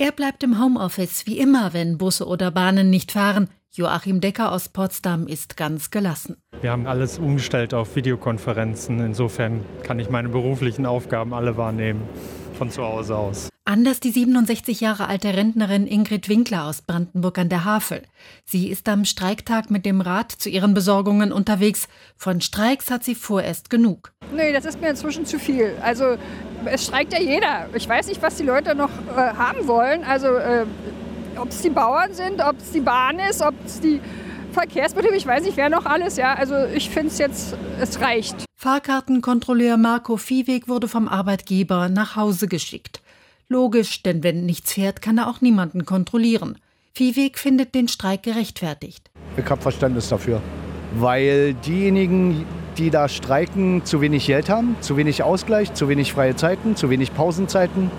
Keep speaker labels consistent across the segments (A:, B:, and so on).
A: Er bleibt im Homeoffice, wie immer, wenn Busse oder Bahnen nicht fahren. Joachim Decker aus Potsdam ist ganz gelassen.
B: Wir haben alles umgestellt auf Videokonferenzen. Insofern kann ich meine beruflichen Aufgaben alle wahrnehmen von zu Hause aus.
A: Anders die 67 Jahre alte Rentnerin Ingrid Winkler aus Brandenburg an der Havel. Sie ist am Streiktag mit dem Rad zu ihren Besorgungen unterwegs. Von Streiks hat sie vorerst genug.
C: Nee, das ist mir inzwischen zu viel. Also es streikt ja jeder. Ich weiß nicht, was die Leute noch äh, haben wollen. Also äh, ob es die Bauern sind, ob es die Bahn ist, ob es die Verkehrsbetriebe, ich weiß nicht, wer noch alles. Ja, also ich finde es jetzt, es reicht.
A: Fahrkartenkontrolleur Marco Viehweg wurde vom Arbeitgeber nach Hause geschickt. Logisch, denn wenn nichts fährt, kann er auch niemanden kontrollieren. Viehweg findet den Streik gerechtfertigt.
D: Ich habe Verständnis dafür, weil diejenigen, die da streiken, zu wenig Geld haben, zu wenig Ausgleich, zu wenig freie Zeiten, zu wenig Pausenzeiten.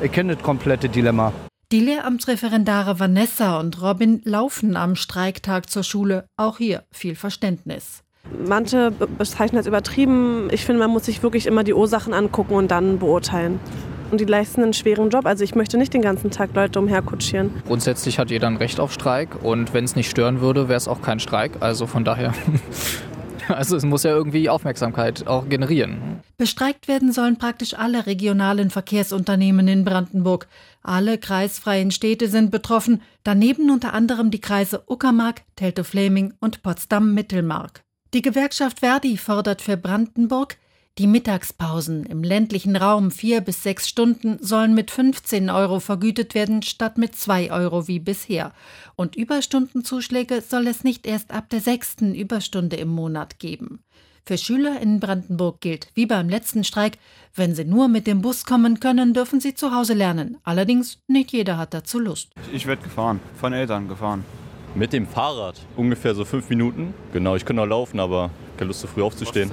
D: Ich kenne das komplette Dilemma.
A: Die Lehramtsreferendare Vanessa und Robin laufen am Streiktag zur Schule. Auch hier viel Verständnis.
E: Manche bezeichnen das übertrieben. Ich finde, man muss sich wirklich immer die Ursachen angucken und dann beurteilen. Und die leisten einen schweren Job. Also ich möchte nicht den ganzen Tag Leute umherkutschieren.
F: Grundsätzlich hat jeder ein Recht auf Streik und wenn es nicht stören würde, wäre es auch kein Streik. Also von daher. Also es muss ja irgendwie Aufmerksamkeit auch generieren.
A: Bestreikt werden sollen praktisch alle regionalen Verkehrsunternehmen in Brandenburg. Alle kreisfreien Städte sind betroffen, daneben unter anderem die Kreise Uckermark, Teltow-Fläming und Potsdam-Mittelmark. Die Gewerkschaft Verdi fordert für Brandenburg die Mittagspausen im ländlichen Raum vier bis sechs Stunden sollen mit 15 Euro vergütet werden, statt mit zwei Euro wie bisher. Und Überstundenzuschläge soll es nicht erst ab der sechsten Überstunde im Monat geben. Für Schüler in Brandenburg gilt, wie beim letzten Streik, wenn sie nur mit dem Bus kommen können, dürfen sie zu Hause lernen. Allerdings, nicht jeder hat dazu Lust.
G: Ich werde gefahren, von Eltern gefahren.
H: Mit dem Fahrrad, ungefähr so fünf Minuten. Genau, ich könnte noch laufen, aber keine Lust, so früh aufzustehen.